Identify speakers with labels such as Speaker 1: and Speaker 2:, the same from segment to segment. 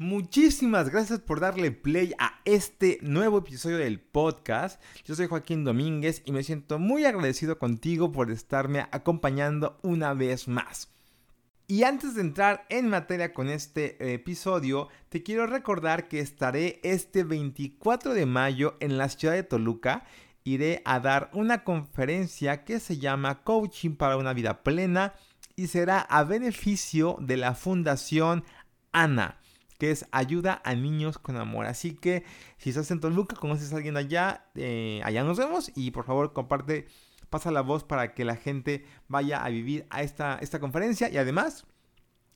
Speaker 1: Muchísimas gracias por darle play a este nuevo episodio del podcast. Yo soy Joaquín Domínguez y me siento muy agradecido contigo por estarme acompañando una vez más. Y antes de entrar en materia con este episodio, te quiero recordar que estaré este 24 de mayo en la ciudad de Toluca. Iré a dar una conferencia que se llama Coaching para una vida plena y será a beneficio de la Fundación ANA que es ayuda a niños con amor. Así que si estás en Toluca, conoces a alguien allá, eh, allá nos vemos y por favor comparte, pasa la voz para que la gente vaya a vivir a esta, esta conferencia y además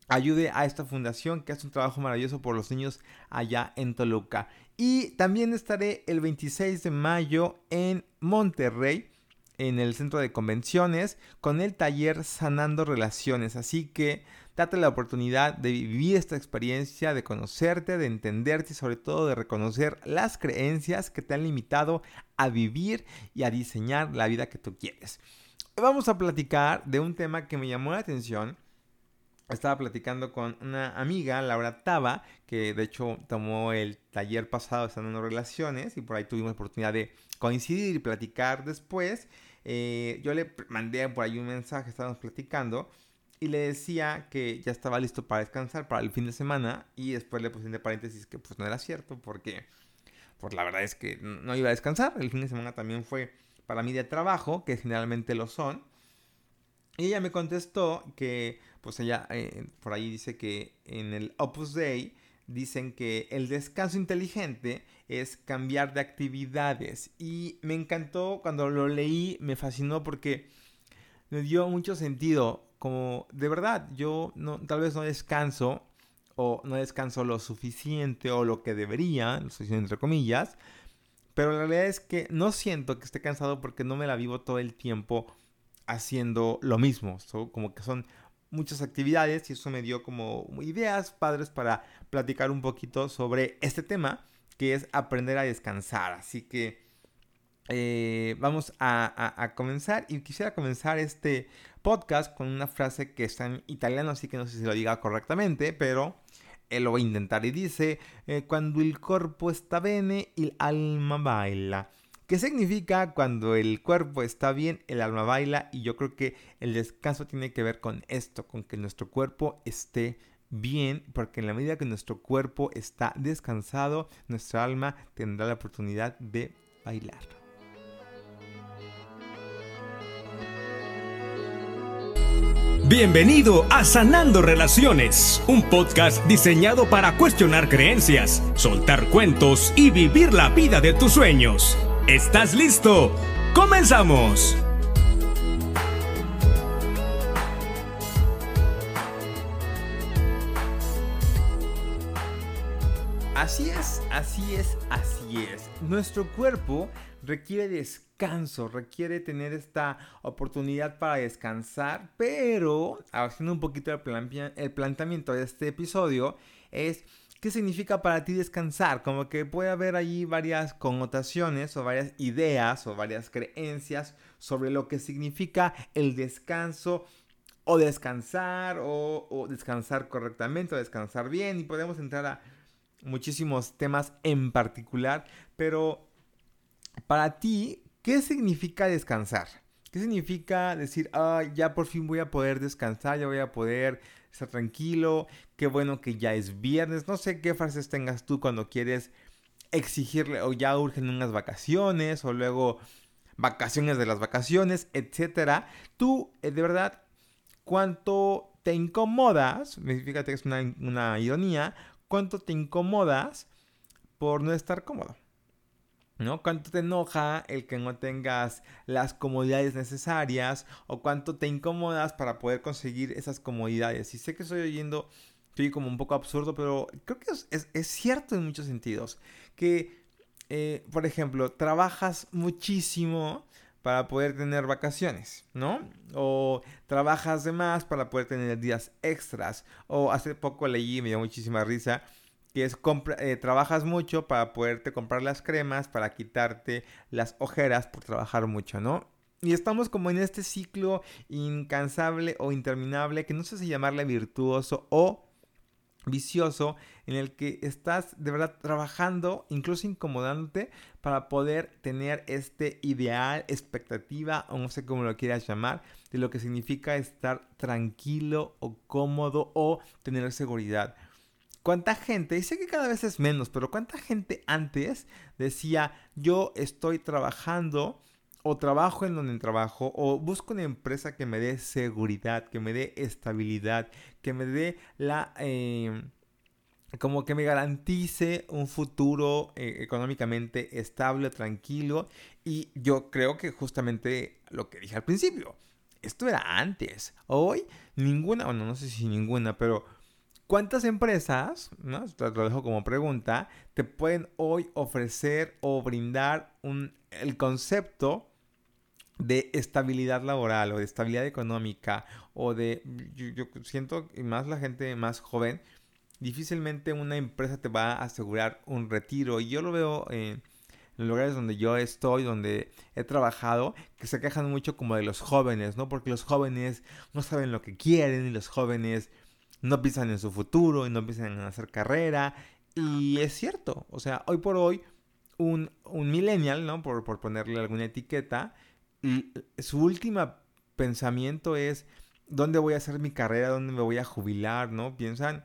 Speaker 1: ayude a esta fundación que hace un trabajo maravilloso por los niños allá en Toluca. Y también estaré el 26 de mayo en Monterrey en el centro de convenciones con el taller Sanando Relaciones. Así que Date la oportunidad de vivir esta experiencia, de conocerte, de entenderte y sobre todo de reconocer las creencias que te han limitado a vivir y a diseñar la vida que tú quieres. vamos a platicar de un tema que me llamó la atención. Estaba platicando con una amiga, Laura Taba, que de hecho tomó el taller pasado en Relaciones y por ahí tuvimos la oportunidad de coincidir y platicar después. Eh, yo le mandé por ahí un mensaje, estábamos platicando y le decía que ya estaba listo para descansar para el fin de semana y después le puse entre paréntesis que pues no era cierto porque pues la verdad es que no iba a descansar. El fin de semana también fue para mí de trabajo, que generalmente lo son. Y ella me contestó que pues ella eh, por ahí dice que en el Opus Dei dicen que el descanso inteligente es cambiar de actividades y me encantó cuando lo leí, me fascinó porque me dio mucho sentido como de verdad yo tal vez no descanso o no descanso lo suficiente o lo que debería, lo suficiente entre comillas, pero la realidad es que no siento que esté cansado porque no me la vivo todo el tiempo haciendo lo mismo, como que son muchas actividades y eso me dio como ideas padres para platicar un poquito sobre este tema que es aprender a descansar, así que eh, vamos a, comenzar y quisiera comenzar este podcast con una frase que está en italiano, así que no sé si lo diga correctamente, pero él lo va a intentar y dice, eh, cuando el cuerpo está bene, el alma baila. ¿Qué significa cuando el cuerpo está bien, el alma baila? Y yo creo que el descanso tiene que ver con esto, con que nuestro cuerpo esté bien, porque en la medida que nuestro cuerpo está descansado, nuestra alma tendrá la oportunidad de bailar.
Speaker 2: Bienvenido a Sanando Relaciones, un podcast diseñado para cuestionar creencias, soltar cuentos y vivir la vida de tus sueños. ¿Estás listo? ¡Comenzamos!
Speaker 1: Así es, así es, así es. Nuestro cuerpo requiere descanso, requiere tener esta oportunidad para descansar, pero haciendo un poquito el, el planteamiento de este episodio es ¿qué significa para ti descansar? Como que puede haber ahí varias connotaciones o varias ideas o varias creencias sobre lo que significa el descanso o descansar o descansar correctamente o descansar bien y podemos entrar a muchísimos temas en particular, pero para ti, ¿qué significa descansar? ¿Qué significa decir, ah, ya por fin voy a poder descansar, ya voy a poder estar tranquilo, qué bueno que ya es viernes? No sé qué frases tengas tú cuando quieres exigirle o ya urgen unas vacaciones o luego vacaciones de las vacaciones, etcétera. Tú, eh, de verdad, cuánto te incomodas, fíjate que es una, una ironía, cuánto te incomodas por no estar cómodo. ¿No? ¿Cuánto te enoja el que no tengas las comodidades necesarias o cuánto te incomodas para poder conseguir esas comodidades? Y sé que estoy oyendo, estoy como un poco absurdo, pero creo que es, cierto en muchos sentidos. Que, eh, por ejemplo, trabajas muchísimo para poder tener vacaciones, ¿no? O trabajas de más para poder tener días extras. O hace poco leí, me dio muchísima risa, que es eh, trabajas mucho para poderte comprar las cremas, para quitarte las ojeras por trabajar mucho, ¿no? Y estamos como en este ciclo incansable o interminable que no sé si llamarle virtuoso o vicioso en el que estás de verdad trabajando, incluso incomodándote para poder tener este ideal, expectativa o no sé cómo lo quieras llamar, de lo que significa estar tranquilo o cómodo o tener seguridad. ¿Cuánta gente, y sé que cada vez es menos, pero cuánta gente antes decía yo estoy trabajando o trabajo en donde trabajo o busco una empresa que me dé seguridad, que me dé estabilidad, que me dé la... Eh, como que me garantice un futuro eh, económicamente estable, tranquilo. Y yo creo que justamente lo que dije al principio, esto era antes. Hoy ninguna, bueno, no sé si ninguna, pero ¿cuántas empresas, ¿no? Te lo dejo como pregunta, te pueden hoy ofrecer o brindar un, el concepto de estabilidad laboral o de estabilidad económica o de, yo, siento, y más la gente más joven, difícilmente una empresa te va a asegurar un retiro. Y yo lo veo en los lugares donde yo estoy, donde he trabajado, que se quejan mucho como de los jóvenes, ¿no? Porque los jóvenes no saben lo que quieren y los jóvenes no piensan en su futuro y no piensan en hacer carrera. Y es cierto, o sea, hoy por hoy, un, un millennial, ¿no? Por, por ponerle alguna etiqueta, su último pensamiento es dónde voy a hacer mi carrera, dónde me voy a jubilar, ¿no? Piensan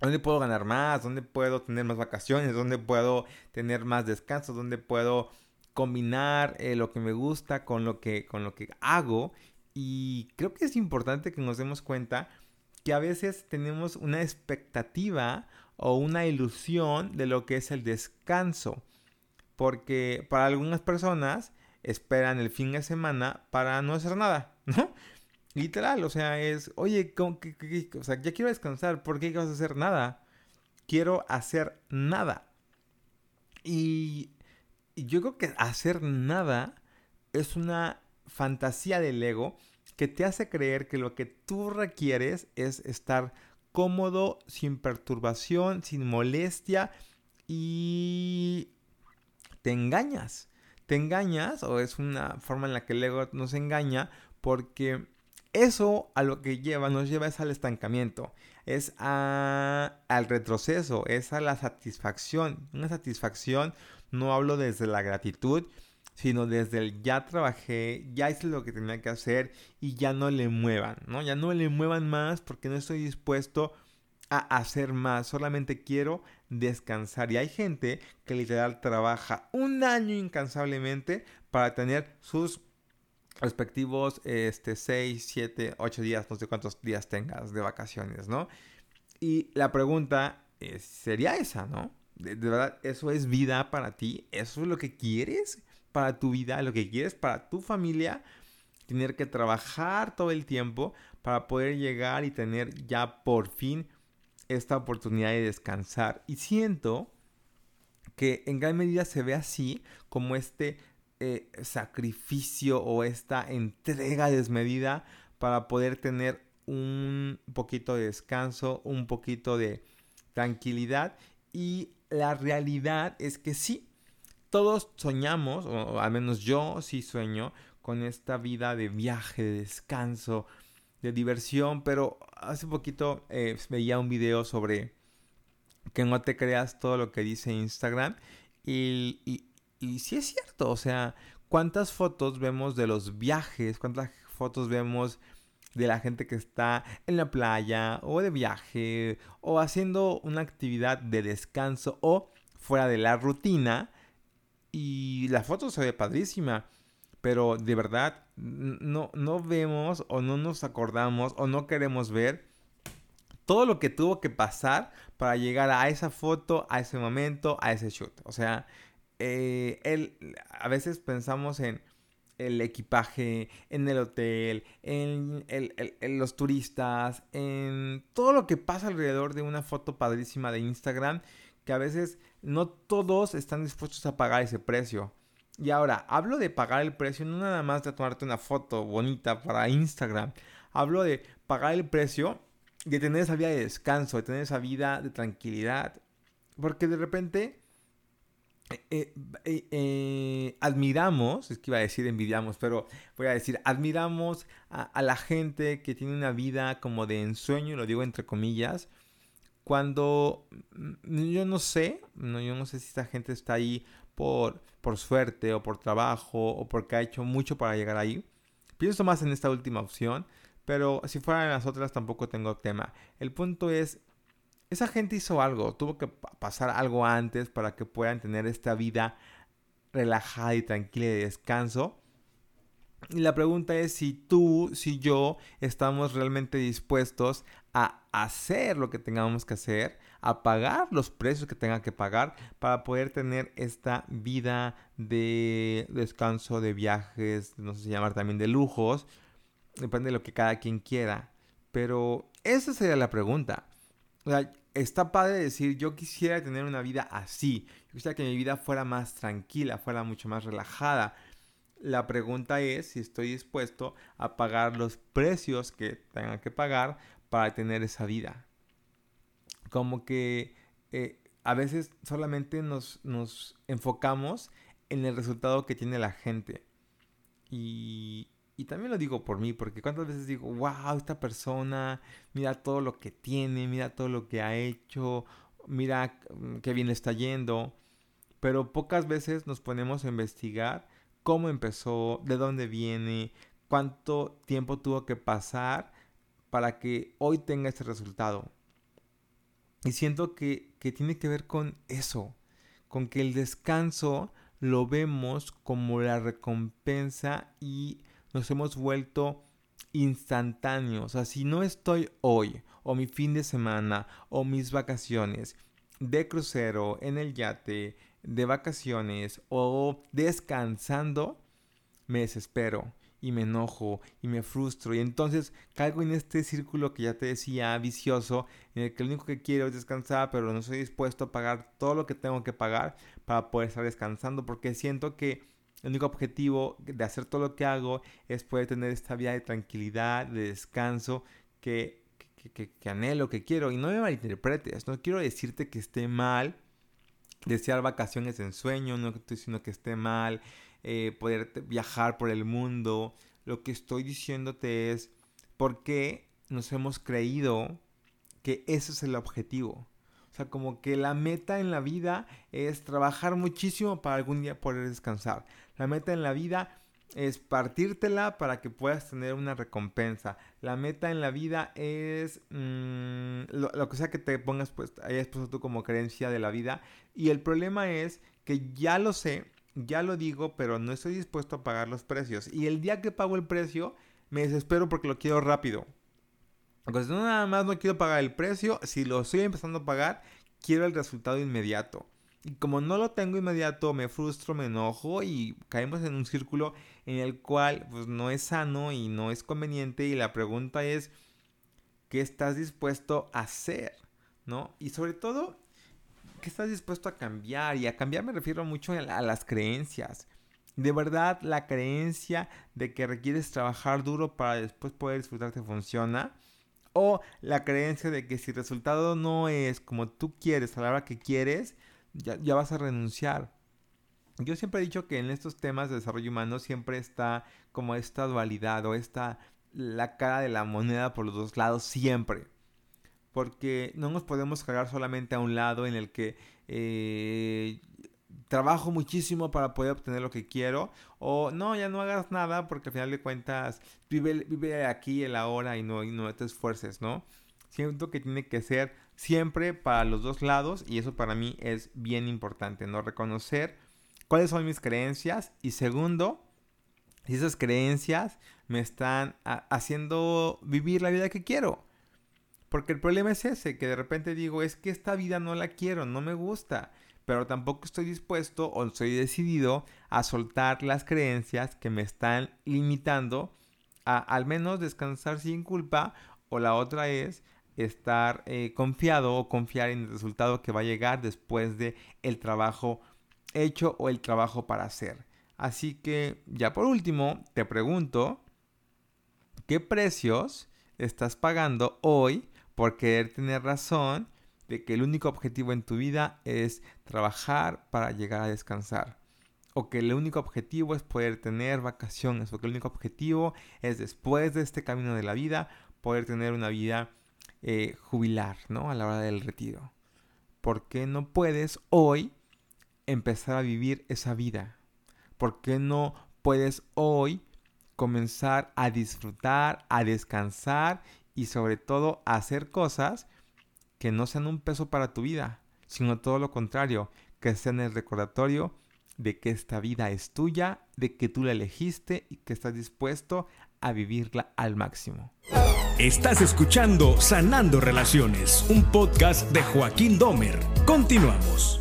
Speaker 1: dónde puedo ganar más, dónde puedo tener más vacaciones, dónde puedo tener más descanso, dónde puedo combinar eh, lo que me gusta con lo que, con lo que hago. Y creo que es importante que nos demos cuenta que a veces tenemos una expectativa o una ilusión de lo que es el descanso. Porque para algunas personas esperan el fin de semana para no hacer nada, ¿no? Literal, o sea, es, oye, o sea, ya quiero descansar, ¿por qué vas a hacer nada? Quiero hacer nada. Y yo creo que hacer nada es una fantasía del ego que te hace creer que lo que tú requieres es estar cómodo, sin perturbación, sin molestia y te engañas te engañas o es una forma en la que el ego nos engaña porque eso a lo que lleva, nos lleva es al estancamiento, es al retroceso, es a la satisfacción. Una satisfacción no hablo desde la gratitud, sino desde el ya trabajé, ya hice lo que tenía que hacer y ya no le muevan, ¿no? Ya no le muevan más porque no estoy dispuesto a hacer más, solamente quiero descansar. Y hay gente que literal trabaja un año incansablemente para tener sus respectivos este, 6, 7, 8 días, no sé cuántos días tengas de vacaciones, ¿no? Y la pregunta sería esa, ¿no? De, verdad, ¿eso es vida para ti? ¿Eso es lo que quieres para tu vida? ¿Lo que quieres para tu familia? Tener que trabajar todo el tiempo para poder llegar y tener ya por fin esta oportunidad de descansar. Y siento que en gran medida se ve así como este eh, sacrificio o esta entrega desmedida para poder tener un poquito de descanso, un poquito de tranquilidad. Y la realidad es que sí, todos soñamos, o al menos yo sí sueño, con esta vida de viaje, de descanso, de diversión, pero hace poquito eh, veía un video sobre que no te creas todo lo que dice Instagram y, y, y sí es cierto, o sea, ¿cuántas fotos vemos de los viajes? ¿Cuántas fotos vemos de la gente que está en la playa o de viaje o haciendo una actividad de descanso o fuera de la rutina? Y la foto se ve padrísima pero de verdad no, no vemos o no nos acordamos o no queremos ver todo lo que tuvo que pasar para llegar a esa foto, a ese momento, a ese shoot. O sea, eh, a veces pensamos en el equipaje, en el hotel, en, en, los turistas, en todo lo que pasa alrededor de una foto padrísima de Instagram, que a veces no todos están dispuestos a pagar ese precio. Y ahora, hablo de pagar el precio, no nada más de tomarte una foto bonita para Instagram. Hablo de pagar el precio de tener esa vida de descanso, de tener esa vida de tranquilidad. Porque de repente eh, eh, eh, admiramos, es que iba a decir envidiamos, pero voy a decir, admiramos a, a, la gente que tiene una vida como de ensueño, lo digo entre comillas, cuando mm, yo no sé, no, yo no sé si esta gente está ahí por, por suerte o por trabajo o porque ha hecho mucho para llegar ahí. Pienso más en esta última opción, pero si fueran las otras tampoco tengo tema. El punto es, esa gente hizo algo, tuvo que pasar algo antes para que puedan tener esta vida relajada y tranquila de descanso. Y la pregunta es si tú, si yo estamos realmente dispuestos a hacer lo que tengamos que hacer, a pagar los precios que tenga que pagar para poder tener esta vida de descanso, de viajes, no sé si llamar también de lujos, depende de lo que cada quien quiera. Pero esa sería la pregunta. Está padre decir, yo quisiera tener una vida así. Yo quisiera que mi vida fuera más tranquila, fuera mucho más relajada. La pregunta es si estoy dispuesto a pagar los precios que tenga que pagar para tener esa vida. Como que eh, a veces solamente nos, nos enfocamos en el resultado que tiene la gente. Y, y también lo digo por mí, porque cuántas veces digo, wow, esta persona, mira todo lo que tiene, mira todo lo que ha hecho, mira qué bien está yendo. Pero pocas veces nos ponemos a investigar cómo empezó, de dónde viene, cuánto tiempo tuvo que pasar para que hoy tenga este resultado. Y siento que, que tiene que ver con eso, con que el descanso lo vemos como la recompensa y nos hemos vuelto instantáneos. O sea, si no estoy hoy, o mi fin de semana, o mis vacaciones, de crucero, en el yate, de vacaciones, o descansando, me desespero y me enojo y me frustro y entonces caigo en este círculo que ya te decía vicioso en el que lo único que quiero es descansar pero no estoy dispuesto a pagar todo lo que tengo que pagar para poder estar descansando porque siento que el único objetivo de hacer todo lo que hago es poder tener esta vida de tranquilidad, de descanso que, que, anhelo, que quiero. Y no me malinterpretes, no quiero decirte que esté mal desear vacaciones en sueño, no estoy diciendo que esté mal eh, poder viajar por el mundo. Lo que estoy diciéndote es por qué nos hemos creído que ese es el objetivo. O sea, como que la meta en la vida es trabajar muchísimo para algún día poder descansar. La meta en la vida es partírtela para que puedas tener una recompensa. La meta en la vida es mm, lo, que sea que te pongas, pues hayas puesto tú como creencia de la vida. Y el problema es que ya lo sé, ya lo digo, pero no estoy dispuesto a pagar los precios. Y el día que pago el precio, me desespero porque lo quiero rápido. Entonces, no nada más no quiero pagar el precio, si lo estoy empezando a pagar, quiero el resultado inmediato. Y como no lo tengo inmediato, me frustro, me enojo y caemos en un círculo en el cual pues no es sano y no es conveniente y la pregunta es ¿qué estás dispuesto a hacer? ¿No? Y sobre todo, ¿qué estás dispuesto a cambiar? Y a cambiar me refiero mucho a, las creencias. De verdad, la creencia de que requieres trabajar duro para después poder disfrutar te funciona o la creencia de que si el resultado no es como tú quieres a la hora que quieres, ya, vas a renunciar. Yo siempre he dicho que en estos temas de desarrollo humano siempre está como esta dualidad o esta la cara de la moneda por los dos lados siempre. Porque no nos podemos cargar solamente a un lado en el que eh, trabajo muchísimo para poder obtener lo que quiero. O no, ya no hagas nada porque al final de cuentas vive, vive aquí el ahora y no, y no te esfuerces, ¿no? Siento que tiene que ser siempre para los dos lados y eso para mí es bien importante, ¿no? Reconocer cuáles son mis creencias y segundo, si esas creencias me están haciendo vivir la vida que quiero. Porque el problema es ese, que de repente digo, es que esta vida no la quiero, no me gusta pero tampoco estoy dispuesto o estoy decidido a soltar las creencias que me están limitando a al menos descansar sin culpa o la otra es estar eh, confiado o confiar en el resultado que va a llegar después de el trabajo hecho o el trabajo para hacer. Así que ya por último te pregunto, ¿qué precios estás pagando hoy por querer tener razón de que el único objetivo en tu vida es trabajar para llegar a descansar. O que el único objetivo es poder tener vacaciones. O que el único objetivo es después de este camino de la vida poder tener una vida eh, jubilar, ¿no? A la hora del retiro. ¿Por qué no puedes hoy empezar a vivir esa vida? ¿Por qué no puedes hoy comenzar a disfrutar, a descansar y sobre todo hacer cosas que no sean un peso para tu vida, sino todo lo contrario, que sean el recordatorio de que esta vida es tuya, de que tú la elegiste y que estás dispuesto a vivirla al máximo.
Speaker 2: Estás escuchando Sanando Relaciones, un podcast de Joaquín Domer. Continuamos.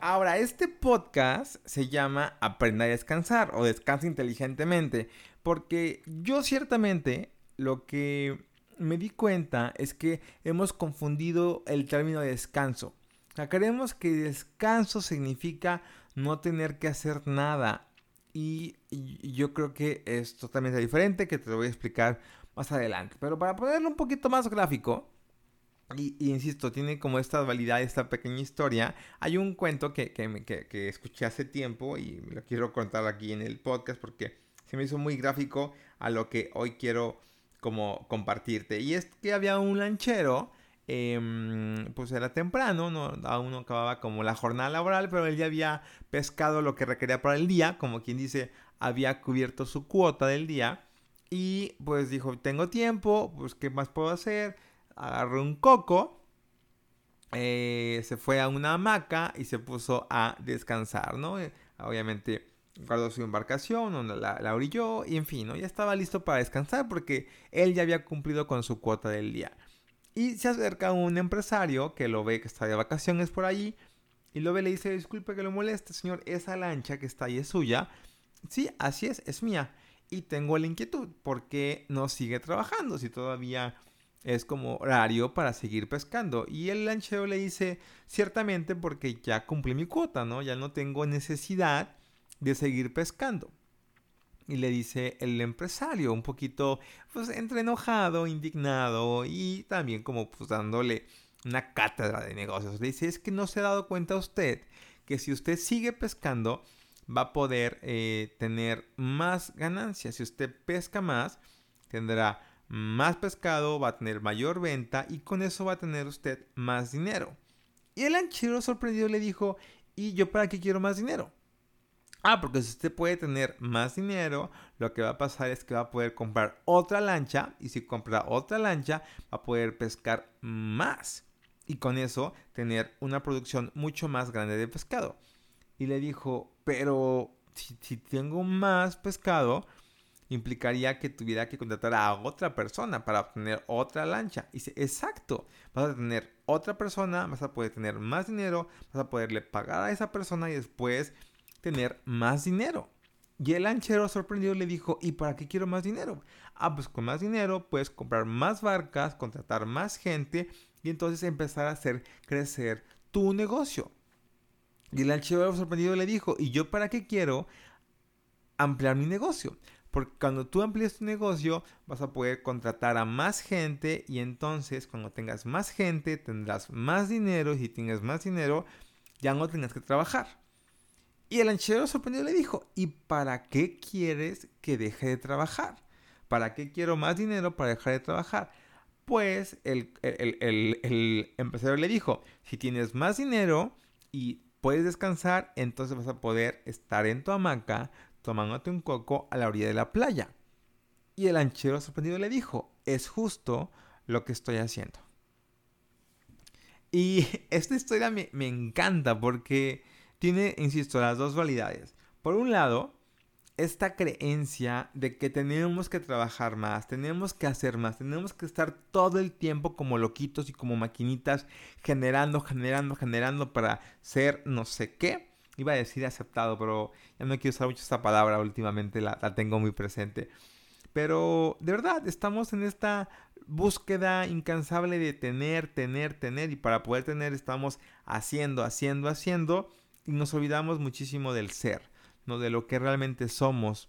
Speaker 1: Ahora, este podcast se llama Aprenda a descansar o Descansa inteligentemente, porque yo ciertamente lo que me di cuenta es que hemos confundido el término descanso. O creemos que descanso significa no tener que hacer nada. Y, yo creo que es totalmente diferente, que te lo voy a explicar más adelante. Pero para ponerlo un poquito más gráfico, y, insisto, tiene como esta validad, esta pequeña historia. Hay un cuento que, que, que, escuché hace tiempo y lo quiero contar aquí en el podcast porque se me hizo muy gráfico a lo que hoy quiero como compartirte. Y es que había un lanchero Em, pues era temprano, ¿no? aún no acababa como la jornada laboral, pero él ya había pescado lo que requería para el día, como quien dice, había cubierto su cuota del día y pues dijo, tengo tiempo, pues ¿qué más puedo hacer? Agarró un coco, eh, se fue a una hamaca y se puso a descansar, ¿no? Eh, obviamente guardó su embarcación, la, la orilló y en fin, ¿no? Ya estaba listo para descansar porque él ya había cumplido con su cuota del día. Y se acerca un empresario que lo ve que está de vacaciones por allí. Y lo ve y le dice, disculpe que lo moleste, señor, esa lancha que está ahí es suya. Sí, así es, es mía. Y tengo la inquietud, ¿por qué no sigue trabajando si todavía es como horario para seguir pescando? Y el lanchero le dice, ciertamente porque ya cumplí mi cuota, ¿no? Ya no tengo necesidad de seguir pescando. Y le dice el empresario, un poquito, pues, entre enojado, indignado y también como, pues, dándole una cátedra de negocios. Le dice, es que no se ha dado cuenta usted que si usted sigue pescando, va a poder eh, tener más ganancias. Si usted pesca más, tendrá más pescado, va a tener mayor venta y con eso va a tener usted más dinero. Y el anchero sorprendido le dijo, ¿y yo para qué quiero más dinero? Ah, porque si usted puede tener más dinero, lo que va a pasar es que va a poder comprar otra lancha y si compra otra lancha va a poder pescar más y con eso tener una producción mucho más grande de pescado. Y le dijo, pero si, tengo más pescado, implicaría que tuviera que contratar a otra persona para obtener otra lancha. Y dice, exacto, vas a tener otra persona, vas a poder tener más dinero, vas a poderle pagar a esa persona y después tener más dinero. Y el lanchero sorprendido le dijo, ¿y para qué quiero más dinero? Ah, pues con más dinero puedes comprar más barcas, contratar más gente y entonces empezar a hacer crecer tu negocio. Y el lanchero sorprendido le dijo, ¿y yo para qué quiero ampliar mi negocio? Porque cuando tú amplíes tu negocio vas a poder contratar a más gente y entonces cuando tengas más gente tendrás más dinero y si tienes más dinero ya no tendrás que trabajar. Y el lanchero sorprendido le dijo, ¿y para qué quieres que deje de trabajar? ¿Para qué quiero más dinero para dejar de trabajar? Pues el, empresario le dijo, si tienes más dinero y puedes descansar, entonces vas a poder estar en tu hamaca tomándote un coco a la orilla de la playa. Y el lanchero sorprendido le dijo, es justo lo que estoy haciendo. Y esta historia me encanta porque tiene, insisto, las dos validades. Por un lado, esta creencia de que tenemos que trabajar más, tenemos que hacer más, tenemos que estar todo el tiempo como loquitos y como maquinitas generando, generando, generando para ser no sé qué. Iba a decir aceptado, pero ya no quiero usar mucho esta palabra últimamente, la, la tengo muy presente. Pero de verdad, estamos en esta búsqueda incansable de tener, tener, tener y para poder tener estamos haciendo, haciendo, haciendo y nos olvidamos muchísimo del ser, ¿no? De lo que realmente somos.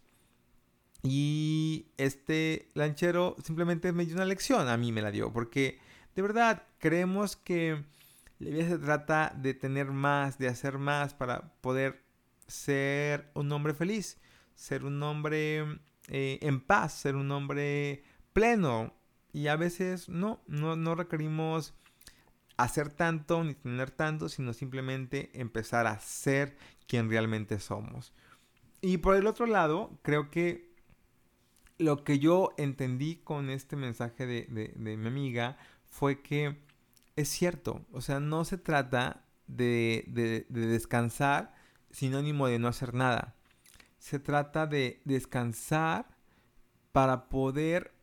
Speaker 1: Y este lanchero simplemente me dio una lección, a mí me la dio, porque de verdad creemos que la vida se trata de tener más, de hacer más para poder ser un hombre feliz, ser un hombre eh, en paz, ser un hombre pleno. Y a veces no, no, no requerimos hacer tanto ni tener tanto, sino simplemente empezar a ser quien realmente somos. Y por el otro lado, creo que lo que yo entendí con este mensaje de, mi amiga fue que es cierto, o sea, no se trata de, de, descansar sinónimo de no hacer nada. Se trata de descansar para poder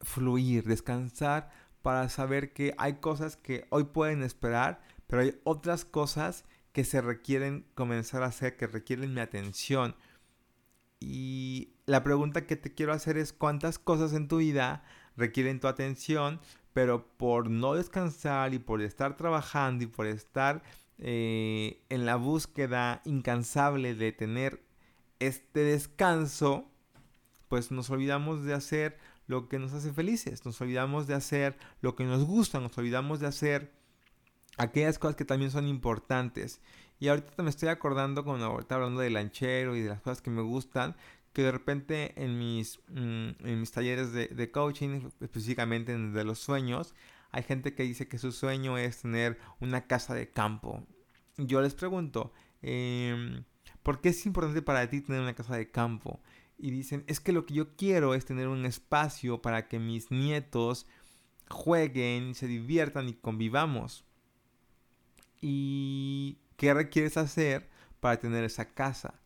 Speaker 1: fluir, descansar para saber que hay cosas que hoy pueden esperar, pero hay otras cosas que se requieren comenzar a hacer, que requieren mi atención. Y la pregunta que te quiero hacer es cuántas cosas en tu vida requieren tu atención, pero por no descansar y por estar trabajando y por estar eh, en la búsqueda incansable de tener este descanso, pues nos olvidamos de hacer lo que nos hace felices, nos olvidamos de hacer lo que nos gusta, nos olvidamos de hacer aquellas cosas que también son importantes. Y ahorita me estoy acordando cuando ahorita hablando de lanchero y de las cosas que me gustan, que de repente en mis, mm, en mis talleres de, coaching, específicamente en de los sueños, hay gente que dice que su sueño es tener una casa de campo. Yo les pregunto, em, ¿por qué es importante para ti tener una casa de campo? Y dicen, es que lo que yo quiero es tener un espacio para que mis nietos jueguen, se diviertan y convivamos. ¿Y qué requieres hacer para tener esa casa?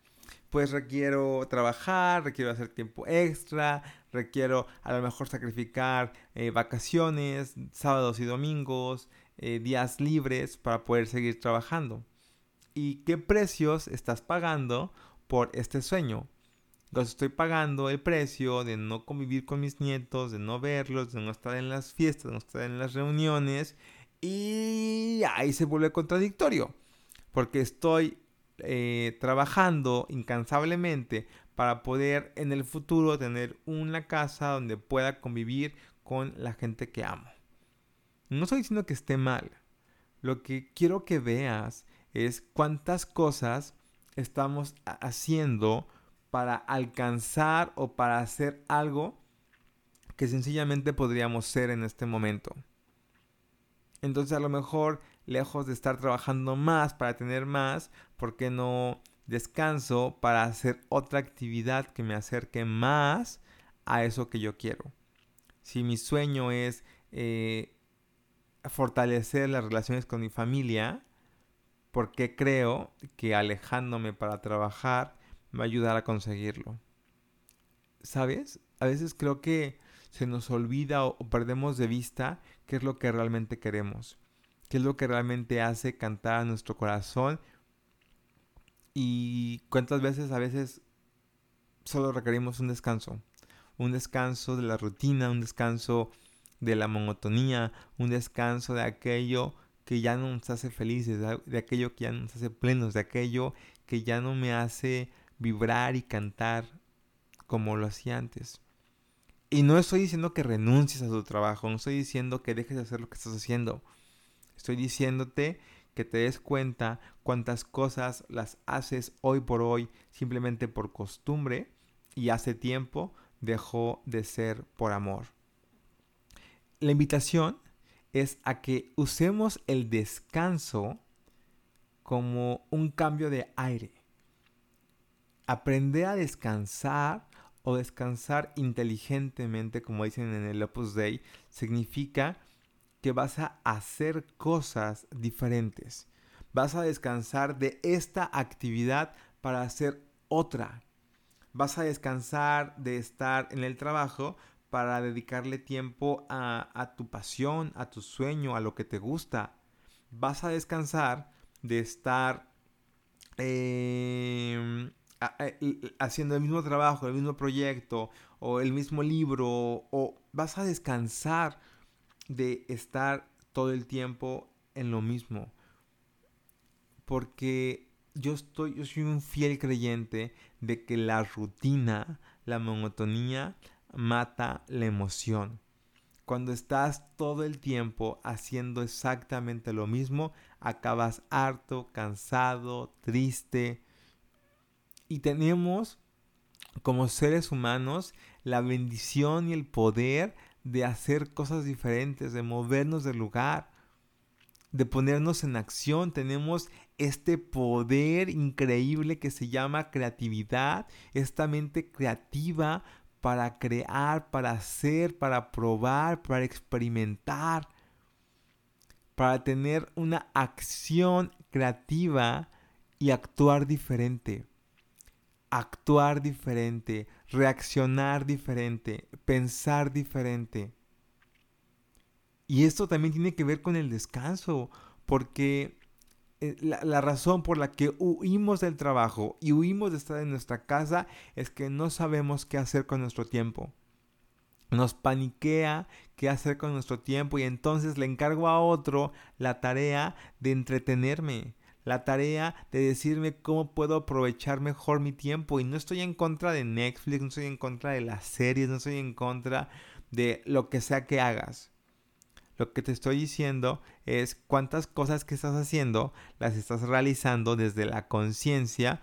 Speaker 1: Pues requiero trabajar, requiero hacer tiempo extra, requiero a lo mejor sacrificar eh, vacaciones, sábados y domingos, eh, días libres para poder seguir trabajando. ¿Y qué precios estás pagando por este sueño? Entonces estoy pagando el precio de no convivir con mis nietos, de no verlos, de no estar en las fiestas, de no estar en las reuniones. Y ahí se vuelve contradictorio. Porque estoy eh, trabajando incansablemente para poder en el futuro tener una casa donde pueda convivir con la gente que amo. No estoy diciendo que esté mal. Lo que quiero que veas es cuántas cosas estamos haciendo para alcanzar o para hacer algo que sencillamente podríamos ser en este momento. Entonces a lo mejor, lejos de estar trabajando más para tener más, ¿por qué no descanso para hacer otra actividad que me acerque más a eso que yo quiero? Si mi sueño es eh, fortalecer las relaciones con mi familia, ¿por qué creo que alejándome para trabajar va a ayudar a conseguirlo. ¿Sabes? A veces creo que se nos olvida o, perdemos de vista qué es lo que realmente queremos, qué es lo que realmente hace cantar a nuestro corazón y cuántas veces a veces solo requerimos un descanso, un descanso de la rutina, un descanso de la monotonía, un descanso de aquello que ya no nos hace felices, de aquello que ya no nos hace plenos, de aquello que ya no me hace vibrar y cantar como lo hacía antes. Y no estoy diciendo que renuncies a tu trabajo, no estoy diciendo que dejes de hacer lo que estás haciendo. Estoy diciéndote que te des cuenta cuántas cosas las haces hoy por hoy simplemente por costumbre y hace tiempo dejó de ser por amor. La invitación es a que usemos el descanso como un cambio de aire aprender a descansar o descansar inteligentemente, como dicen en el Opus Dei, significa que vas a hacer cosas diferentes. Vas a descansar de esta actividad para hacer otra. Vas a descansar de estar en el trabajo para dedicarle tiempo a, tu pasión, a tu sueño, a lo que te gusta. Vas a descansar de estar eh, haciendo el mismo trabajo, el mismo proyecto o el mismo libro o vas a descansar de estar todo el tiempo en lo mismo. Porque yo estoy yo soy un fiel creyente de que la rutina, la monotonía mata la emoción. Cuando estás todo el tiempo haciendo exactamente lo mismo, acabas harto, cansado, triste, y tenemos como seres humanos la bendición y el poder de hacer cosas diferentes, de movernos del lugar, de ponernos en acción. Tenemos este poder increíble que se llama creatividad, esta mente creativa para crear, para hacer, para probar, para experimentar, para tener una acción creativa y actuar diferente. Actuar diferente, reaccionar diferente, pensar diferente. Y esto también tiene que ver con el descanso, porque eh, la, razón por la que huimos del trabajo y huimos de estar en nuestra casa es que no sabemos qué hacer con nuestro tiempo. Nos paniquea qué hacer con nuestro tiempo y entonces le encargo a otro la tarea de entretenerme, la tarea de decirme cómo puedo aprovechar mejor mi tiempo. Y no estoy en contra de Netflix, no estoy en contra de las series, no estoy en contra de lo que sea que hagas. Lo que te estoy diciendo es cuántas cosas que estás haciendo las estás realizando desde la conciencia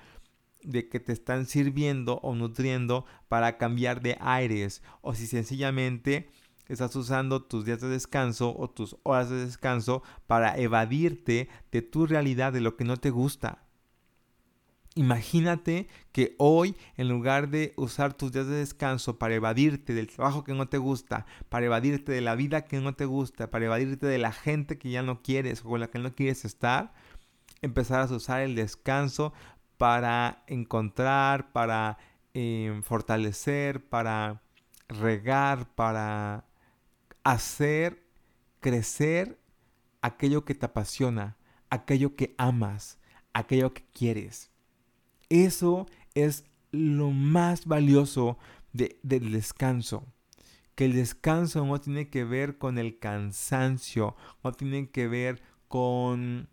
Speaker 1: de que te están sirviendo o nutriendo para cambiar de aires o si sencillamente estás usando tus días de descanso o tus horas de descanso para evadirte de tu realidad, de lo que no te gusta. Imagínate que hoy, en lugar de usar tus días de descanso para evadirte del trabajo que no te gusta, para evadirte de la vida que no te gusta, para evadirte de la gente que ya no quieres o con la que no quieres estar, empezarás a usar el descanso para encontrar, para em, fortalecer, para regar, para hacer crecer aquello que te apasiona, aquello que amas, aquello que quieres. Eso es lo más valioso del descanso. Que el descanso no tiene que ver con el cansancio, no tiene que ver con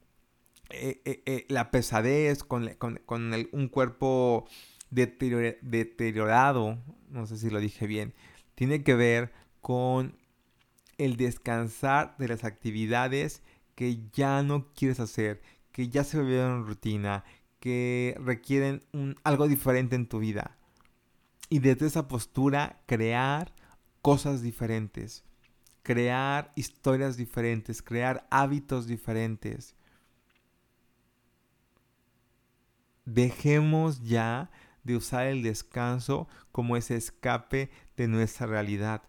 Speaker 1: eh, eh, eh, la pesadez, con, un cuerpo deteriorado, no sé si lo dije bien, tiene que ver con el descansar de las actividades que ya no quieres hacer, que ya se volvieron rutina, que requieren algo diferente en tu vida. Y desde esa postura crear cosas diferentes, crear historias diferentes, crear hábitos diferentes. Dejemos ya de usar el descanso como ese escape de nuestra realidad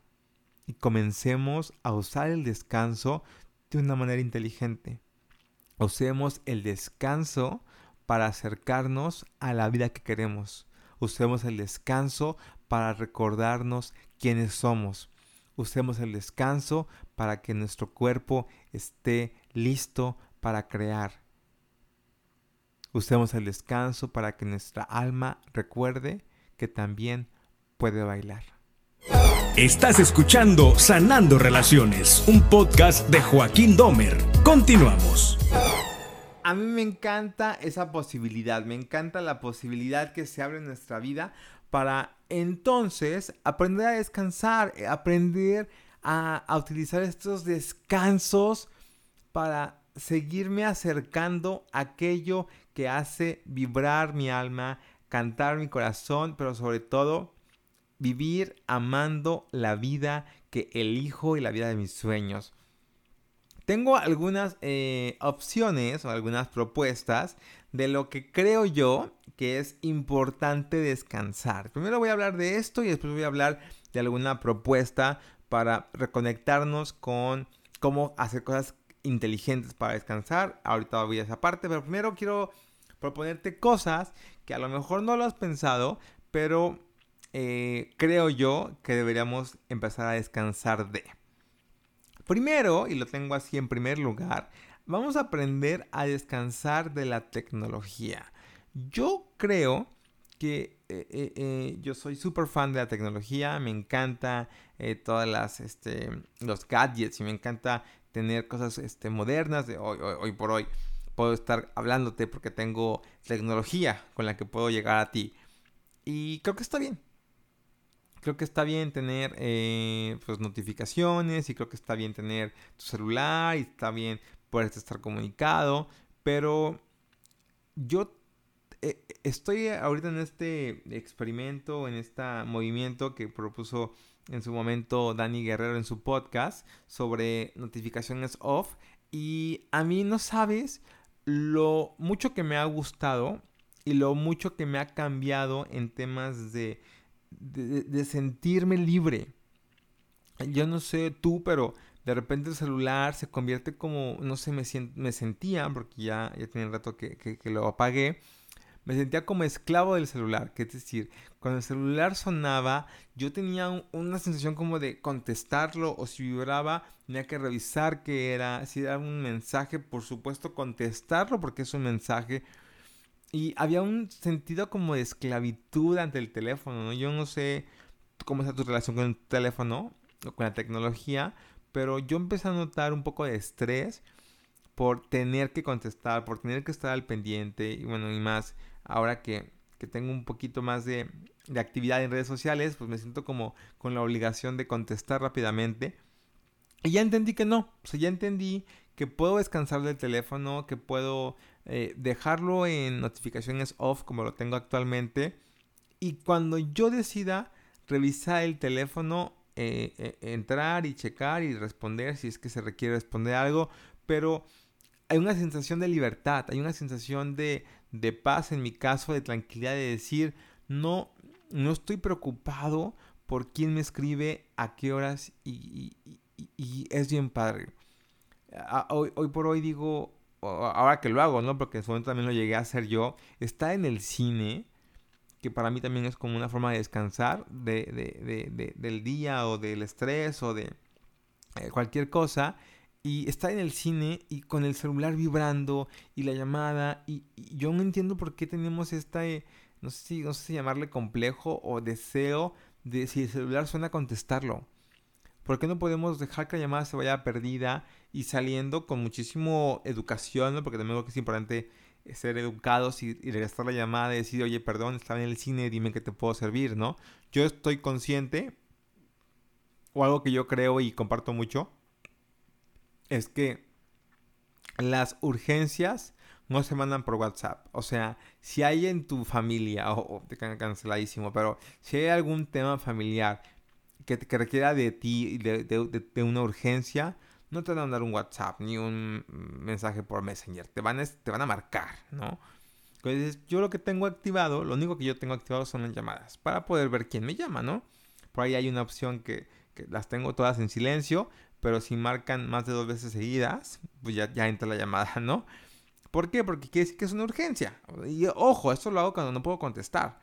Speaker 1: y comencemos a usar el descanso de una manera inteligente. Usemos el descanso para acercarnos a la vida que queremos. Usemos el descanso para recordarnos quiénes somos. Usemos el descanso para que nuestro cuerpo esté listo para crear. Usemos el descanso para que nuestra alma recuerde que también puede bailar.
Speaker 2: Estás escuchando Sanando Relaciones, un podcast de Joaquín Domer. Continuamos
Speaker 1: a mí me encanta esa posibilidad, me encanta la posibilidad que se abre en nuestra vida para entonces aprender a descansar, eh, aprender a, utilizar estos descansos para seguirme acercando a aquello que hace vibrar mi alma, cantar mi corazón, pero sobre todo vivir amando la vida que elijo y la vida de mis sueños. Tengo algunas eh, opciones o algunas propuestas de lo que creo yo que es importante descansar. Primero voy a hablar de esto y después voy a hablar de alguna propuesta para reconectarnos con cómo hacer cosas inteligentes para descansar. Ahorita voy a esa parte, pero primero quiero proponerte cosas que a lo mejor no lo has pensado, pero eh, creo yo que deberíamos empezar a descansar de. Primero, y lo tengo así en primer lugar, vamos a aprender a descansar de la tecnología. Yo creo que eh, eh, eh, yo soy súper fan de la tecnología, me encanta todas las, este, los gadgets y me encanta tener cosas este, modernas de hoy, hoy, hoy por hoy. Puedo estar hablándote porque tengo tecnología con la que puedo llegar a ti. Y creo que está bien creo que está bien tener eh, pues, notificaciones y creo que está bien tener tu celular y está bien poder estar comunicado, pero yo eh, estoy ahorita en este experimento, en este movimiento que propuso en su momento Dani Guerrero en su podcast sobre notificaciones off. Y a mí no sabes lo mucho que me ha gustado y lo mucho que me ha cambiado en temas de, de, sentirme libre. Yo no sé tú, pero de repente el celular se convierte como, no sé, me, me sentía, porque ya, ya tenía un rato que, que lo apagué, me sentía como esclavo del celular, que es decir, cuando el celular sonaba, yo tenía una sensación como de contestarlo o si vibraba, tenía que revisar qué era, si era un mensaje, por supuesto contestarlo porque es un mensaje. Y había un sentido como de esclavitud ante el teléfono, ¿no? Yo no sé cómo está tu relación con el teléfono o con la tecnología, pero yo empecé a notar un poco de estrés por tener que contestar, por tener que estar al pendiente y bueno, y más ahora que, tengo un poquito más de, actividad en redes sociales, pues me siento como con la obligación de contestar rápidamente. Y ya entendí que no, o sea, ya entendí que puedo descansar del teléfono, que puedo eh, dejarlo en notificaciones off como lo tengo actualmente. Y cuando yo decida revisar el teléfono, eh, eh, entrar y checar y responder si es que se requiere responder algo, pero hay una sensación de libertad, hay una sensación de, de paz en mi caso, de tranquilidad, de decir, no, no estoy preocupado por quién me escribe, a qué horas y, es bien padre. hoy, hoy, por hoy digo, ahora que lo hago, ¿no? Porque en su momento también lo llegué a hacer yo, está en el cine, que para mí también es como una forma de descansar de, del día o del estrés o de eh, cualquier cosa y está en el cine y con el celular vibrando y la llamada y, yo no entiendo por qué tenemos esta, eh, no sé si, no sé llamarle complejo o deseo de si el celular suena contestarlo. ¿Por qué no podemos dejar que la llamada se vaya perdida y saliendo con muchísimo educación, porque también creo que es importante eh, ser educados y, y, regresar la llamada y decir, oye, perdón, estaba en el cine, dime que te puedo servir, ¿no? Yo estoy consciente, o algo que yo creo y comparto mucho, es que las urgencias no se mandan por WhatsApp. O sea, si hay en tu familia, o, te quedan canceladísimo, pero si hay algún tema familiar que, que requiera de ti, de, de, una urgencia, no te van a mandar un WhatsApp ni un mensaje por Messenger. Te van, a, te van a marcar, ¿no? Entonces, yo lo que tengo activado, lo único que yo tengo activado son las llamadas, para poder ver quién me llama, ¿no? Por ahí hay una opción que, que las tengo todas en silencio, pero si marcan más de dos veces seguidas, pues ya, ya entra la llamada, ¿no? ¿Por qué? Porque quiere decir que es una urgencia. Y ojo, esto lo hago cuando no puedo contestar.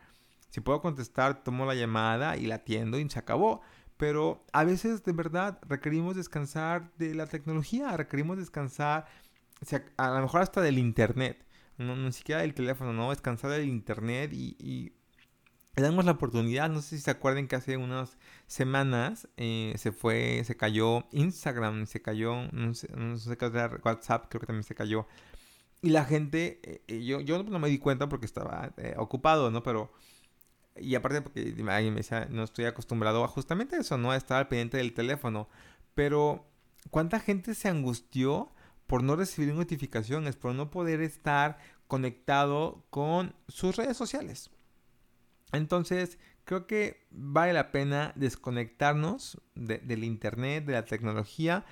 Speaker 1: Si puedo contestar, tomo la llamada y la atiendo y se acabó. Pero a veces de verdad requerimos descansar de la tecnología, requerimos descansar, a lo mejor hasta del internet, no, ni siquiera del teléfono, no, descansar del internet y le damos la oportunidad, no sé si se acuerdan que hace unas semanas eh, se fue, se cayó Instagram, se cayó, no sé, no sé qué WhatsApp creo que también se cayó. Y la gente, eh, eh, yo, yo no me di cuenta porque estaba ocupado, ¿no? Pero, y aparte porque alguien me decía, no estoy acostumbrado a justamente eso, ¿no? A estar al pendiente del teléfono. Pero, ¿cuánta gente se angustió por no recibir notificaciones, por no poder estar conectado con sus redes sociales? Entonces, creo que vale la pena desconectarnos del internet, de la tecnología,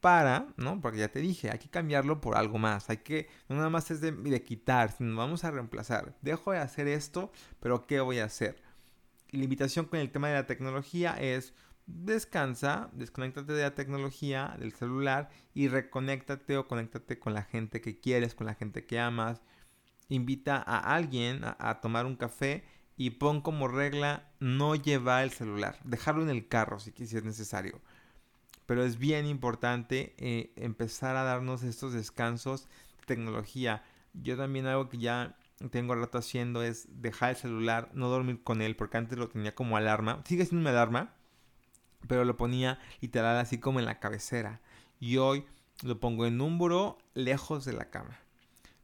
Speaker 1: para, ¿no? Porque ya te dije, hay que cambiarlo por algo más. Hay que, no nada más es de, quitar, sino vamos a reemplazar. Dejo de hacer esto, pero ¿qué voy a hacer? la invitación con el tema de la tecnología es descansa, desconéctate de la tecnología, del celular y reconéctate o conéctate con la gente que quieres, con la gente que amas. Invita a alguien a tomar un café y pon como regla no llevar el celular, dejarlo en el carro si, es necesario. Pero es bien importante eh, empezar a darnos estos descansos de tecnología. Yo también algo que ya tengo rato haciendo es dejar el celular, no dormir con él, porque antes lo tenía como alarma. Sigue siendo una alarma, pero lo ponía literal así como en la cabecera. Y hoy lo pongo en un buró lejos de la cama.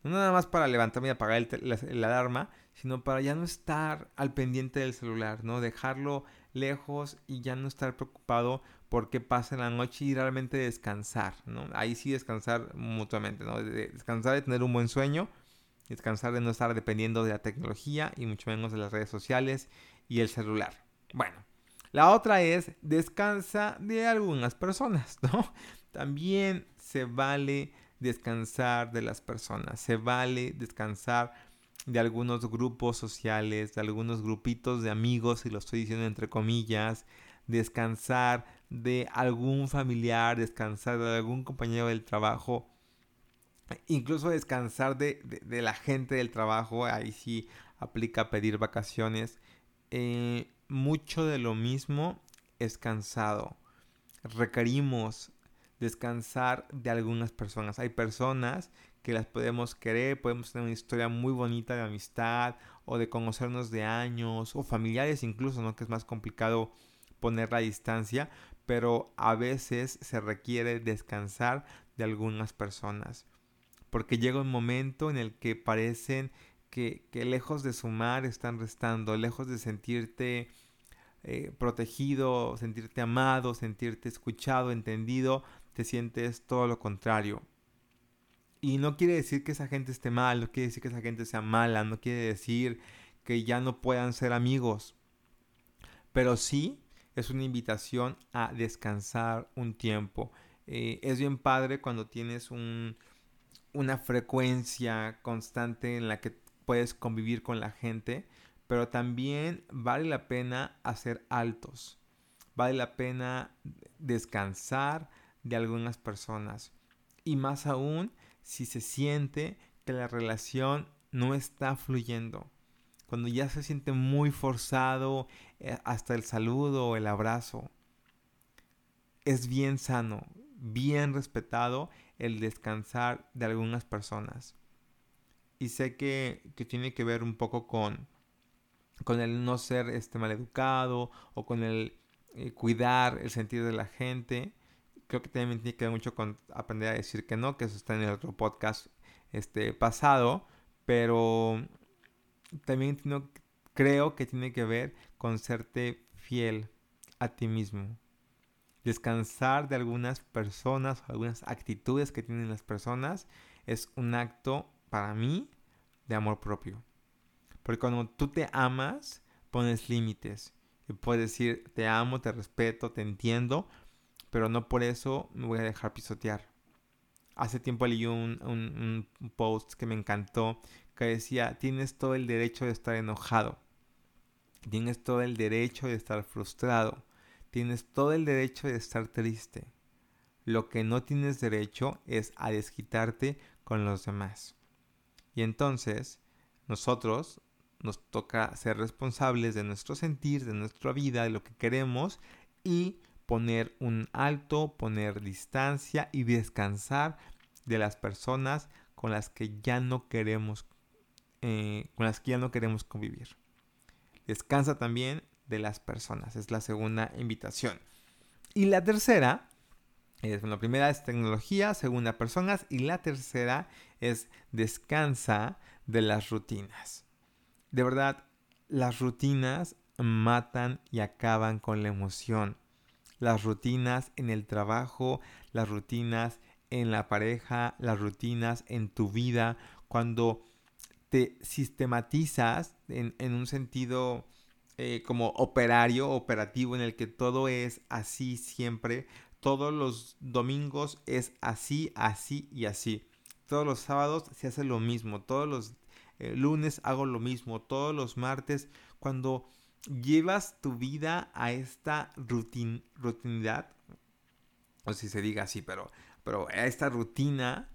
Speaker 1: No nada más para levantarme y apagar la, alarma, sino para ya no estar al pendiente del celular, ¿no? Dejarlo lejos y ya no estar preocupado por qué pasa en la noche y realmente descansar, ¿no? Ahí sí descansar mutuamente, ¿no? descansar de tener un buen sueño, descansar de no estar dependiendo de la tecnología y mucho menos de las redes sociales y el celular. Bueno, La otra es descansa de algunas personas, ¿no? También se vale descansar de las personas, se vale descansar de algunos grupos sociales, de algunos grupitos de amigos, y lo estoy diciendo entre comillas, descansar de algún familiar, descansar de algún compañero del trabajo, incluso descansar de, la gente del trabajo, ahí sí aplica pedir vacaciones. Eh, mucho de lo mismo es cansado. Requerimos descansar de algunas personas. Hay personas que las podemos querer, podemos tener una historia muy bonita de amistad o de conocernos de años o familiares incluso, ¿no? Que es más complicado poner la distancia, pero a veces se requiere descansar de algunas personas. Porque llega un momento en el que parecen que, lejos de sumar están restando, lejos de sentirte eh, protegido, sentirte amado, sentirte escuchado, entendido, te sientes todo lo contrario. Y no quiere decir que esa gente esté mal, no quiere decir que esa gente sea mala, no quiere decir que ya no puedan ser amigos. Pero sí es una invitación a descansar un tiempo. Eh, es bien padre cuando tienes un, una frecuencia constante en la que puedes convivir con la gente, pero también vale la pena hacer altos. Vale la pena descansar, de algunas personas. Y más aún si se siente que la relación no está fluyendo. Cuando ya se siente muy forzado eh, hasta el saludo o el abrazo. Es bien sano, bien respetado el descansar de algunas personas. Y sé que, tiene que ver un poco con, con el no ser este, maleducado o con el eh, cuidar el sentido de la gente creo que también tiene que ver mucho con aprender a decir que no, que eso está en el otro podcast este, pasado, pero también creo que tiene que ver con serte fiel a ti mismo. Descansar de algunas personas, algunas actitudes que tienen las personas, es un acto para mí de amor propio. Porque cuando tú te amas, pones límites. Y puedes decir, te amo, te respeto, te entiendo, pero no por eso me voy a dejar pisotear. Hace tiempo leí un, post que me encantó que decía, tienes todo el derecho de estar enojado, tienes todo el derecho de estar frustrado, tienes todo el derecho de estar triste. Lo que no tienes derecho es a desquitarte con los demás. Y entonces, nosotros nos toca ser responsables de nuestro sentir, de nuestra vida, de lo que queremos y poner un alto, poner distancia y descansar de las personas con las que ya no queremos, eh, con las que ya no queremos convivir. Descansa también de las personas, es la segunda invitación. Y la tercera, es, la primera es tecnología, segunda personas y la tercera es descansa de las rutinas. De verdad, las rutinas matan y acaban con la emoción las rutinas en el trabajo, las rutinas en la pareja, las rutinas en tu vida, cuando te sistematizas en, un sentido eh, como operario, operativo, en el que todo es así siempre, todos los domingos es así, así y así. Todos los sábados se hace lo mismo, todos los eh, lunes hago lo mismo, todos los martes, cuando llevas tu vida a esta rutin, rutinidad, o si se diga así, pero, pero a esta rutina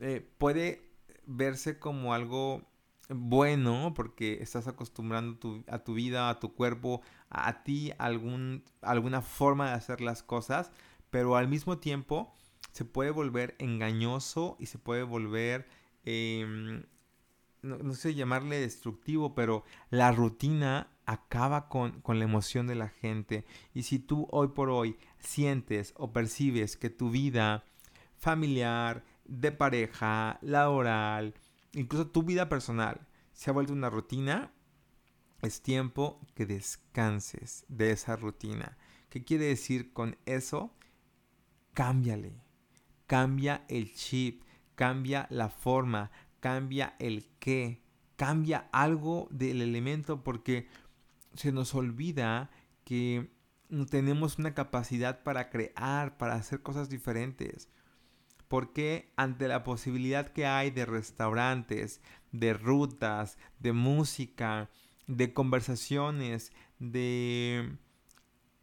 Speaker 1: eh, puede verse como algo bueno porque estás acostumbrando a tu vida, a tu cuerpo, a, ti algún, alguna forma de hacer las cosas, pero al mismo tiempo se puede volver engañoso y se puede volver, em, no, no, sé llamarle destructivo, pero la rutina acaba con, la emoción de la gente. Y si tú hoy por hoy sientes o percibes que tu vida familiar, de pareja, laboral, incluso tu vida personal se ha vuelto una rutina, es tiempo que descanses de esa rutina. ¿Qué quiere decir con eso? Cámbiale. Cambia el chip, cambia la forma, cambia el qué, cambia algo del elemento porque se nos olvida que tenemos una capacidad para crear, para hacer cosas diferentes. Porque ante la posibilidad que hay de restaurantes, de rutas, de música, de conversaciones, de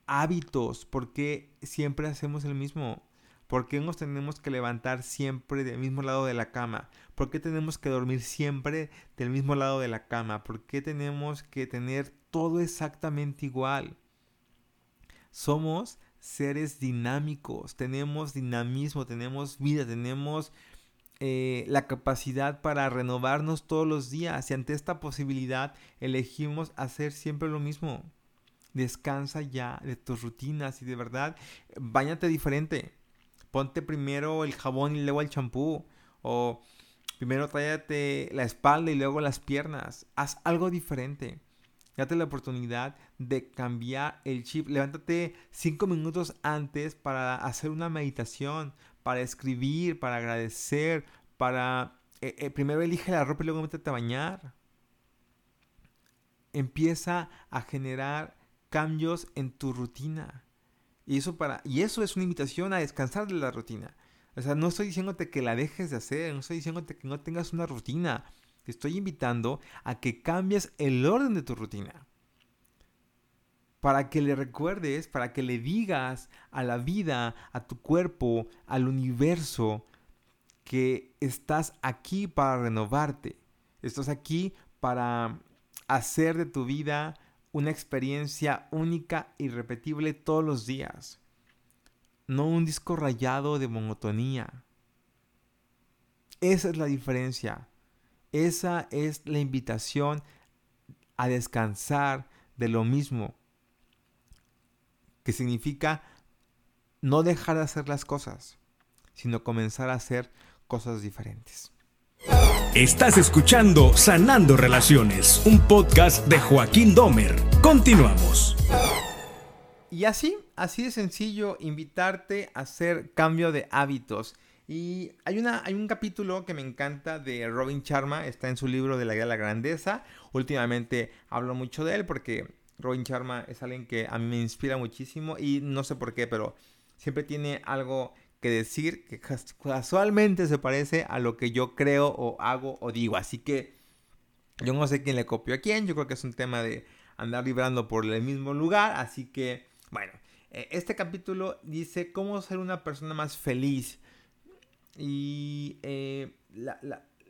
Speaker 1: hábitos, ¿por qué siempre hacemos el mismo? ¿Por qué nos tenemos que levantar siempre del mismo lado de la cama? ¿Por qué tenemos que dormir siempre del mismo lado de la cama? ¿Por qué tenemos que tener todo exactamente igual? Somos seres dinámicos, tenemos dinamismo, tenemos vida, tenemos eh, la capacidad para renovarnos todos los días y ante esta posibilidad elegimos hacer siempre lo mismo. Descansa ya de tus rutinas y de verdad, bañate diferente ponte primero el jabón y luego el champú. O primero tráete la espalda y luego las piernas. Haz algo diferente. Date la oportunidad de cambiar el chip. Levántate cinco minutos antes para hacer una meditación, para escribir, para agradecer, para... Eh, eh, primero elige la ropa y luego métete a bañar. Empieza a generar cambios en tu rutina. Y eso, para, y eso es una invitación a descansar de la rutina. O sea, no estoy diciéndote que la dejes de hacer, no estoy diciéndote que no tengas una rutina. Te estoy invitando a que cambies el orden de tu rutina. Para que le recuerdes, para que le digas a la vida, a tu cuerpo, al universo, que estás aquí para renovarte. Estás aquí para hacer de tu vida una experiencia única y repetible todos los días, no un disco rayado de monotonía. Esa es la diferencia. Esa es la invitación a descansar de lo mismo, que significa no dejar de hacer las cosas, sino comenzar a hacer cosas diferentes.
Speaker 2: Estás escuchando Sanando Relaciones, un podcast de Joaquín Domer. Continuamos.
Speaker 1: Y así, así de sencillo, invitarte a hacer cambio de hábitos. Y hay, una, hay un capítulo que me encanta de Robin Sharma, está en su libro de la guía de la grandeza. Últimamente hablo mucho de él porque Robin Sharma es alguien que a mí me inspira muchísimo y no sé por qué, pero siempre tiene algo que decir que casualmente se parece a lo que yo creo o hago o digo. Así que yo no sé quién le copió a quién. Yo creo que es un tema de andar vibrando por el mismo lugar. Así que, bueno, eh, este capítulo dice cómo ser una persona más feliz. Y eh,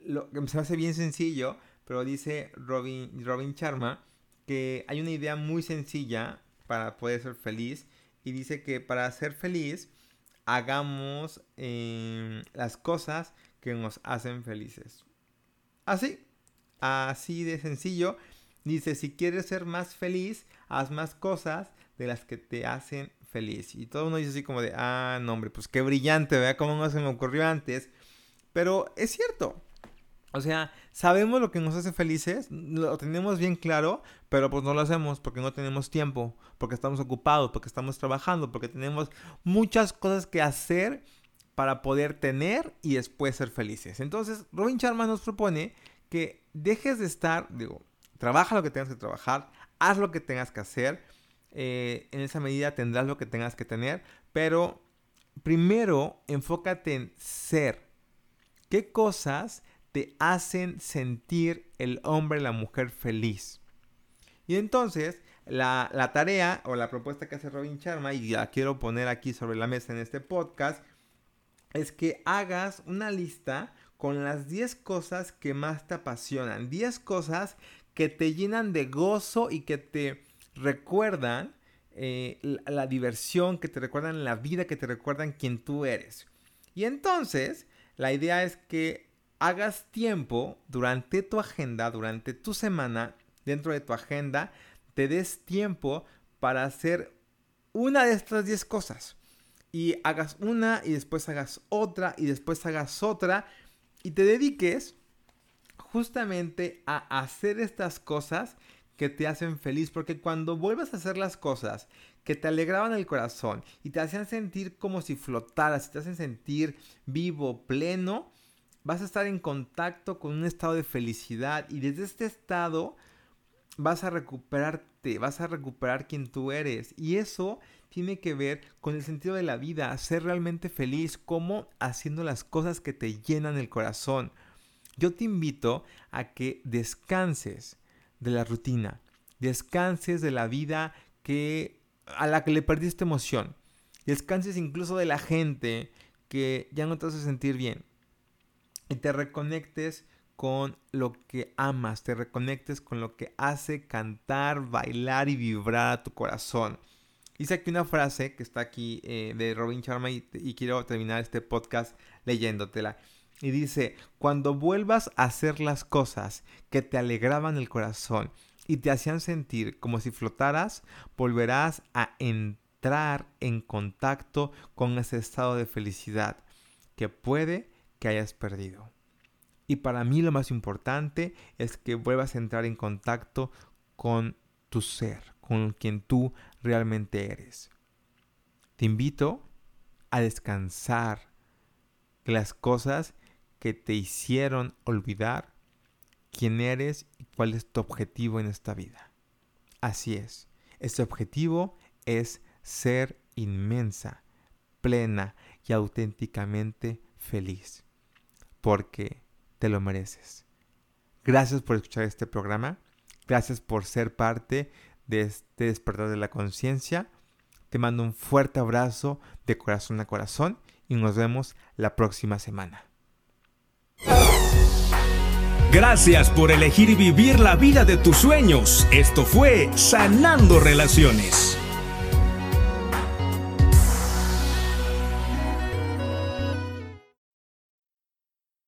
Speaker 1: lo que se hace bien sencillo, pero dice Robin, Robin Charma que hay una idea muy sencilla para poder ser feliz. Y dice que para ser feliz hagamos em, las cosas que nos hacen felices. Así, así de sencillo. Dice, si quieres ser más feliz, haz más cosas de las que te hacen feliz. Y todo uno dice así como de, ah, no hombre, pues qué brillante, vea cómo no se me ocurrió antes. Pero es cierto, o sea, sabemos lo que nos hace felices, lo tenemos bien claro, pero pues no lo hacemos porque no tenemos tiempo, porque estamos ocupados, porque estamos trabajando, porque tenemos muchas cosas que hacer para poder tener y después ser felices. Entonces, Robin Sharma nos propone que dejes de estar, digo, trabaja lo que tengas que trabajar, haz lo que tengas que hacer, eh, en esa medida tendrás lo que tengas que tener, pero primero enfócate en ser. ¿Qué cosas te hacen sentir el hombre y la mujer feliz. Y entonces, la, tarea o la propuesta que hace Robin Sharma, y la quiero poner aquí sobre la mesa en este podcast, es que hagas una lista con las 10 cosas que más te apasionan, 10 cosas que te llenan de gozo y que te recuerdan eh, la, la, diversión, que te recuerdan la vida, que te recuerdan quién tú eres. Y entonces, la idea es que hagas tiempo durante tu agenda, durante tu semana, dentro de tu agenda, te des tiempo para hacer una de estas 10 cosas. Y hagas una y después hagas otra y después hagas otra y te dediques justamente a hacer estas cosas que te hacen feliz. Porque cuando vuelvas a hacer las cosas que te alegraban el corazón y te hacían sentir como si flotaras, te hacen sentir vivo, pleno, vas a estar en contacto con un estado de felicidad y desde este estado vas a recuperarte, vas a recuperar quien tú eres. Y eso tiene que ver con el sentido de la vida, ser realmente feliz, como haciendo las cosas que te llenan el corazón. Yo te invito a que descanses de la rutina, descanses de la vida que a la que le perdiste emoción, descanses incluso de la gente que ya no te hace sentir bien y te reconectes con lo que amas, te reconectes con lo que hace cantar, bailar y vibrar a tu corazón. Hice aquí una frase que está aquí eh, de Robin Sharma y, y quiero terminar este podcast leyéndotela. Y dice, cuando vuelvas a hacer las cosas que te alegraban el corazón y te hacían sentir como si flotaras, volverás a entrar en contacto con ese estado de felicidad que puede que hayas perdido. Y para mí lo más importante es que vuelvas a entrar en contacto con tu ser, con quien tú realmente eres. Te invito a descansar de las cosas que te hicieron olvidar quién eres y cuál es tu objetivo en esta vida. Así es, ese objetivo es ser inmensa, plena y auténticamente feliz. Porque te lo mereces. Gracias por escuchar este programa. Gracias por ser parte de este despertar de la conciencia. Te mando un fuerte abrazo de corazón a corazón y nos vemos la próxima semana.
Speaker 2: Gracias por elegir vivir la vida de tus sueños. Esto fue Sanando Relaciones.